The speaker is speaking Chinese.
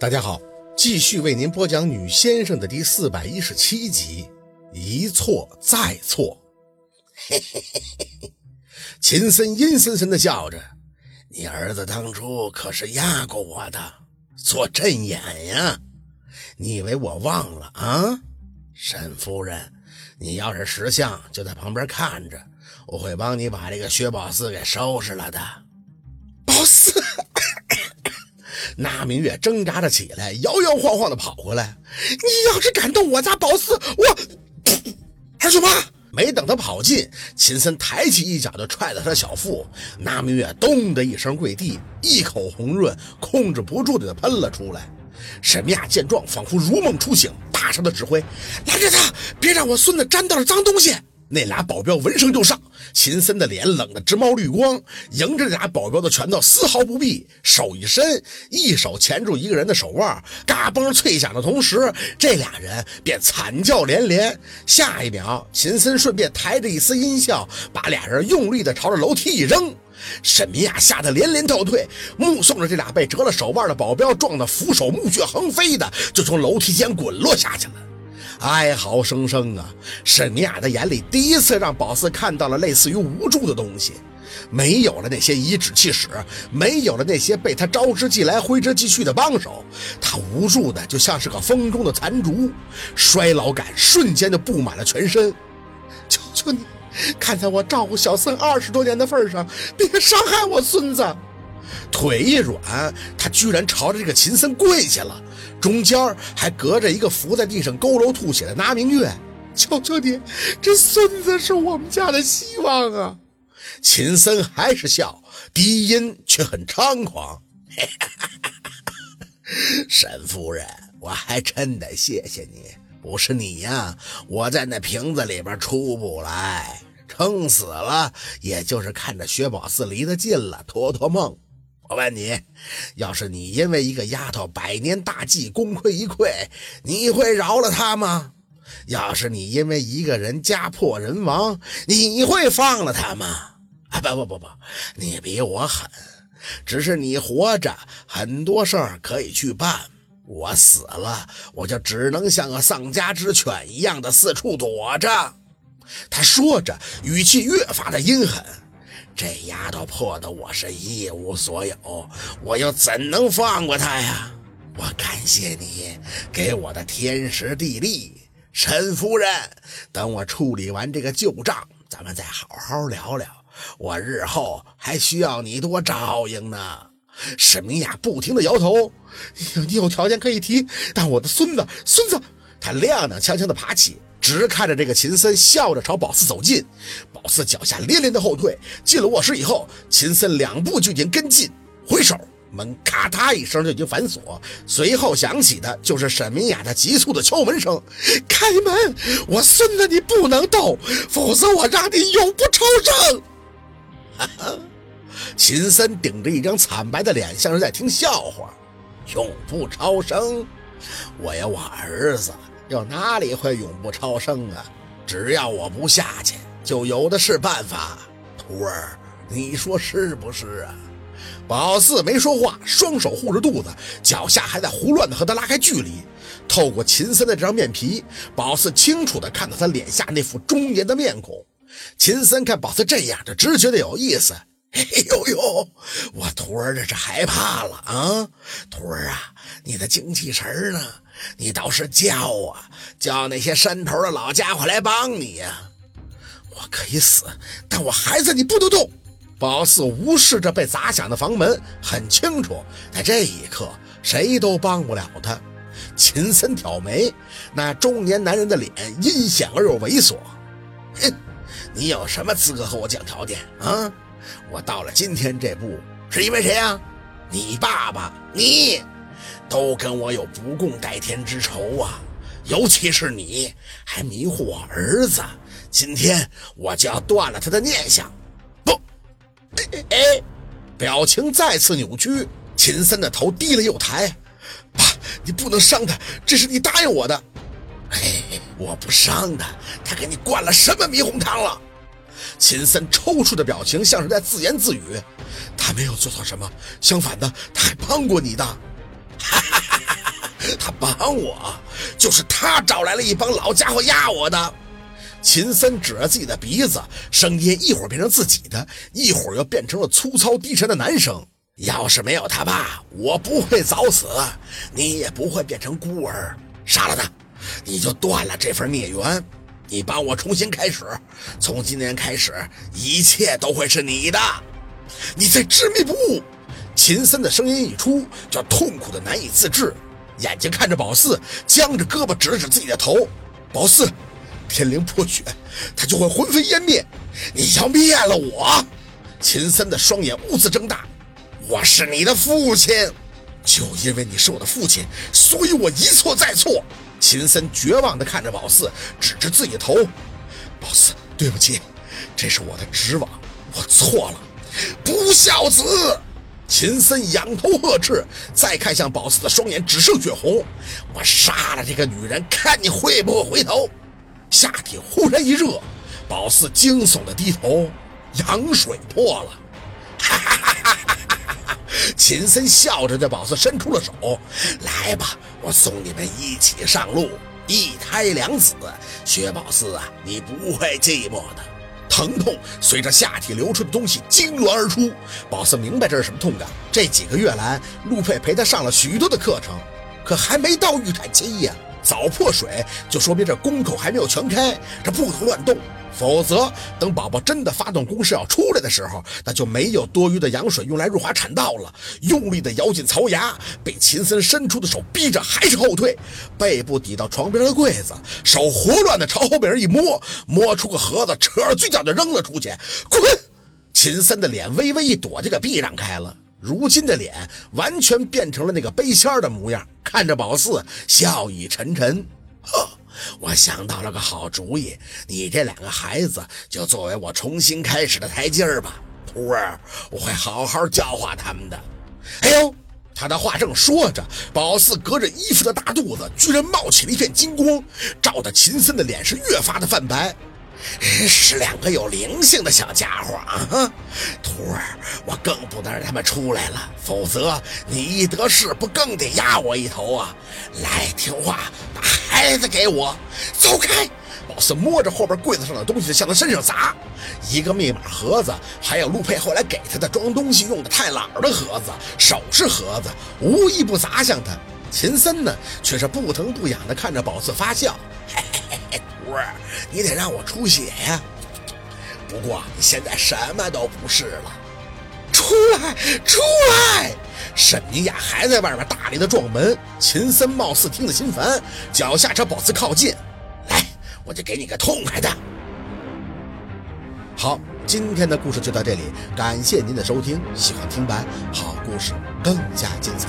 大家好，继续为您播讲《女先生》的第四百一十七集，一错再错。嘿嘿嘿嘿，秦森阴森森的笑着：“你儿子当初可是压过我的，做阵眼呀！你以为我忘了啊？沈夫人，你要是识相，就在旁边看着，我会帮你把这个薛宝四给收拾了的。”宝四。那明月挣扎着起来，摇摇晃晃的跑回来。你要是敢动我家宝四，我二舅妈！没等他跑近，秦森抬起一脚就踹了他的小腹。那明月咚的一声跪地，一口红润控制不住的喷了出来。沈明雅见状，仿佛如梦初醒，大声的指挥：“拦着他，别让我孙子沾到了脏东西。”那俩保镖闻声就上，秦森的脸冷得直冒绿光，迎着俩保镖的拳头丝毫不避，手一伸，一手钳住一个人的手腕，嘎嘣脆响的同时，这俩人便惨叫连连。下一秒，秦森顺便抬着一丝音效，把俩人用力的朝着楼梯一扔。沈明雅吓得连连倒退，目送着这俩被折了手腕的保镖撞得扶手目血横飞的，就从楼梯间滚落下去了。哀嚎声声啊！沈明雅的眼里第一次让宝四看到了类似于无助的东西，没有了那些颐指气使，没有了那些被他招之即来挥之即去的帮手，他无助的就像是个风中的残烛，衰老感瞬间就布满了全身。求求你，看在我照顾小孙二十多年的份上，别伤害我孙子！腿一软，他居然朝着这个秦森跪下了。中间还隔着一个伏在地上佝偻吐血的拿明月，求求你，这孙子是我们家的希望啊！秦森还是笑，低音却很猖狂。沈夫人，我还真得谢谢你，不是你呀，我在那瓶子里边出不来，撑死了，也就是看着薛宝四离得近了，托托梦。我问你，要是你因为一个丫头百年大计功亏一篑，你会饶了她吗？要是你因为一个人家破人亡，你会放了她吗？啊，不不不不，你比我狠，只是你活着，很多事儿可以去办；我死了，我就只能像个丧家之犬一样的四处躲着。他说着，语气越发的阴狠。这丫头破的我是一无所有，我又怎能放过她呀？我感谢你给我的天时地利，沈夫人。等我处理完这个旧账，咱们再好好聊聊。我日后还需要你多照应呢。沈明雅不停的摇头，你有条件可以提，但我的孙子，孙子，他踉踉跄跄的爬起。直看着这个秦森，笑着朝宝四走近。宝四脚下连连的后退，进了卧室以后，秦森两步就已经跟进，回手门咔嗒一声就已经反锁，随后响起的就是沈明雅的急促的敲门声：“开门，我孙子你不能动，否则我让你永不超生。”哈哈，秦森顶着一张惨白的脸，像是在听笑话。永不超生，我有我儿子。又哪里会永不超生啊？只要我不下去，就有的是办法。徒儿，你说是不是啊？宝四没说话，双手护着肚子，脚下还在胡乱的和他拉开距离。透过秦森的这张面皮，宝四清楚的看到他脸下那副中年的面孔。秦森看宝四这样，就直觉得有意思。哎呦呦，我徒儿这是害怕了啊！徒儿啊，你的精气神呢？你倒是叫啊，叫那些山头的老家伙来帮你呀！我可以死，但我孩子你不能动。宝四无视着被砸响的房门，很清楚，在这一刻谁都帮不了他。秦森挑眉，那中年男人的脸阴险而又猥琐。哼，你有什么资格和我讲条件啊？我到了今天这步，是因为谁呀？你爸爸，你。都跟我有不共戴天之仇啊！尤其是你，还迷惑我儿子。今天我就要断了他的念想。不，哎，表情再次扭曲，秦森的头低了又抬。爸，你不能伤他，这是你答应我的。嘿，我不伤他，他给你灌了什么迷魂汤了？秦森抽搐的表情像是在自言自语。他没有做错什么，相反的，他还帮过你的。哈 哈他帮我，就是他找来了一帮老家伙压我的。秦森指着自己的鼻子，声音一会儿变成自己的，一会儿又变成了粗糙低沉的男声。要是没有他爸，我不会早死，你也不会变成孤儿。杀了他，你就断了这份孽缘。你帮我重新开始，从今天开始，一切都会是你的。你在执迷不悟。秦森的声音一出，就痛苦的难以自制，眼睛看着宝四，僵着胳膊指了指自己的头。宝四，天灵破血，他就会魂飞烟灭。你要灭了我！秦森的双眼兀自睁大。我是你的父亲，就因为你是我的父亲，所以我一错再错。秦森绝望地看着宝四，指着自己的头：“宝四，对不起，这是我的职望，我错了。”不孝子！秦森仰头呵斥，再看向宝四的双眼只剩血红。我杀了这个女人，看你会不会回头？下体忽然一热，宝四惊悚的低头，羊水破了。哈哈哈哈哈！秦森笑着对宝四伸出了手：“来吧，我送你们一起上路，一胎两子。薛宝四啊，你不会寂寞的。”疼痛随着下体流出的东西痉挛而出。宝四明白这是什么痛感。这几个月来，陆佩陪他上了许多的课程，可还没到预产期呀。早破水就说明这宫口还没有全开，这不能乱动。否则，等宝宝真的发动攻势要出来的时候，那就没有多余的羊水用来润滑产道了。用力的咬紧槽牙，被秦森伸出的手逼着还是后退，背部抵到床边的柜子，手胡乱的朝后边一摸，摸出个盒子，扯着嘴角就扔了出去。滚！秦森的脸微微一躲，就给避让开了。如今的脸完全变成了那个背仙的模样，看着宝四，笑意沉沉。呵。我想到了个好主意，你这两个孩子就作为我重新开始的台阶儿吧，徒儿，我会好好教化他们的。哎呦，他的话正说着，宝四隔着衣服的大肚子居然冒起了一片金光，照得秦森的脸是越发的泛白。是两个有灵性的小家伙啊！徒儿，我更不能让他们出来了，否则你一得势，不更得压我一头啊！来，听话，把孩子给我，走开！宝四摸着后边柜子上的东西向他身上砸，一个密码盒子，还有陆佩后来给他的装东西用的太姥的盒子、首饰盒子，无一不砸向他。秦森呢，却是不疼不痒的看着宝四发笑。嘿嘿徒儿，你得让我出血呀！不过你现在什么都不是了，出来，出来！沈明雅还在外面大力的撞门。秦森貌似听得心烦，脚下朝宝四靠近，来，我就给你个痛快的。好，今天的故事就到这里，感谢您的收听。喜欢听白好故事，更加精彩。